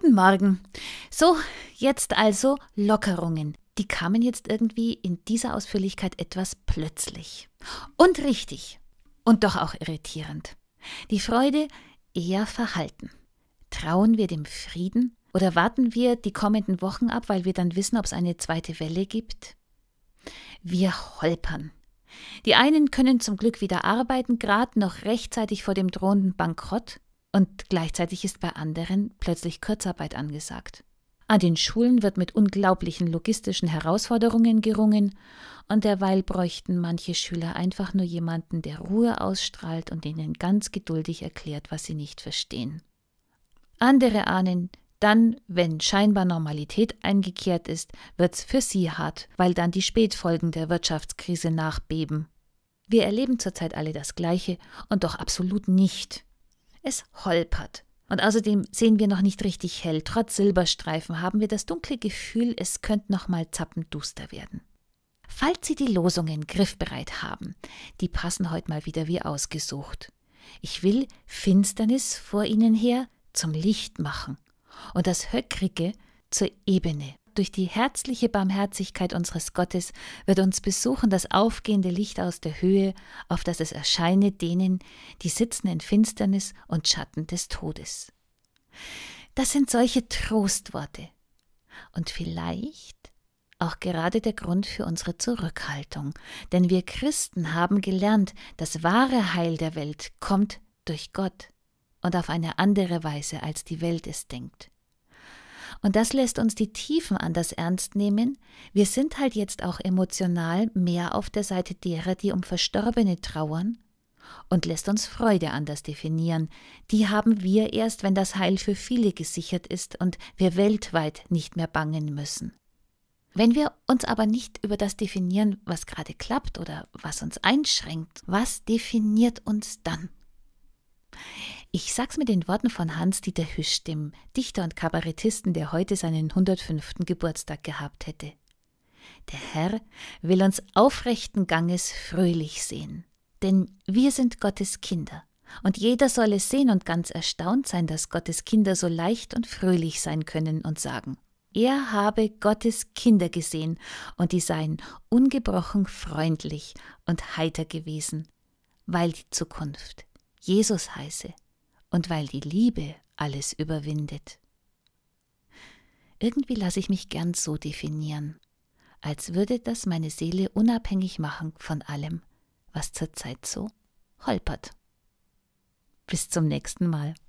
Guten Morgen. So, jetzt also Lockerungen. Die kamen jetzt irgendwie in dieser Ausführlichkeit etwas plötzlich. Und richtig. Und doch auch irritierend. Die Freude eher verhalten. Trauen wir dem Frieden oder warten wir die kommenden Wochen ab, weil wir dann wissen, ob es eine zweite Welle gibt? Wir holpern. Die einen können zum Glück wieder arbeiten, gerade noch rechtzeitig vor dem drohenden Bankrott. Und gleichzeitig ist bei anderen plötzlich Kurzarbeit angesagt. An den Schulen wird mit unglaublichen logistischen Herausforderungen gerungen, und derweil bräuchten manche Schüler einfach nur jemanden, der Ruhe ausstrahlt und ihnen ganz geduldig erklärt, was sie nicht verstehen. Andere ahnen, dann, wenn scheinbar Normalität eingekehrt ist, wird's für sie hart, weil dann die Spätfolgen der Wirtschaftskrise nachbeben. Wir erleben zurzeit alle das Gleiche und doch absolut nicht. Es holpert. Und außerdem sehen wir noch nicht richtig hell. Trotz Silberstreifen haben wir das dunkle Gefühl, es könnte noch mal zappenduster werden. Falls Sie die Losungen griffbereit haben, die passen heute mal wieder wie ausgesucht. Ich will Finsternis vor Ihnen her zum Licht machen und das Höckrige zur Ebene durch die herzliche Barmherzigkeit unseres Gottes wird uns besuchen das aufgehende Licht aus der Höhe, auf das es erscheine denen, die sitzen in Finsternis und Schatten des Todes. Das sind solche Trostworte. Und vielleicht auch gerade der Grund für unsere Zurückhaltung, denn wir Christen haben gelernt, das wahre Heil der Welt kommt durch Gott und auf eine andere Weise, als die Welt es denkt. Und das lässt uns die Tiefen anders ernst nehmen. Wir sind halt jetzt auch emotional mehr auf der Seite derer, die um Verstorbene trauern und lässt uns Freude anders definieren. Die haben wir erst, wenn das Heil für viele gesichert ist und wir weltweit nicht mehr bangen müssen. Wenn wir uns aber nicht über das definieren, was gerade klappt oder was uns einschränkt, was definiert uns dann? Ich sag's mit den Worten von Hans-Dieter Hüsch, dem Dichter und Kabarettisten, der heute seinen 105. Geburtstag gehabt hätte. Der Herr will uns aufrechten Ganges fröhlich sehen, denn wir sind Gottes Kinder, und jeder soll es sehen und ganz erstaunt sein, dass Gottes Kinder so leicht und fröhlich sein können und sagen, er habe Gottes Kinder gesehen, und die seien ungebrochen freundlich und heiter gewesen, weil die Zukunft Jesus heiße und weil die Liebe alles überwindet. Irgendwie lasse ich mich gern so definieren, als würde das meine Seele unabhängig machen von allem, was zurzeit so holpert. Bis zum nächsten Mal.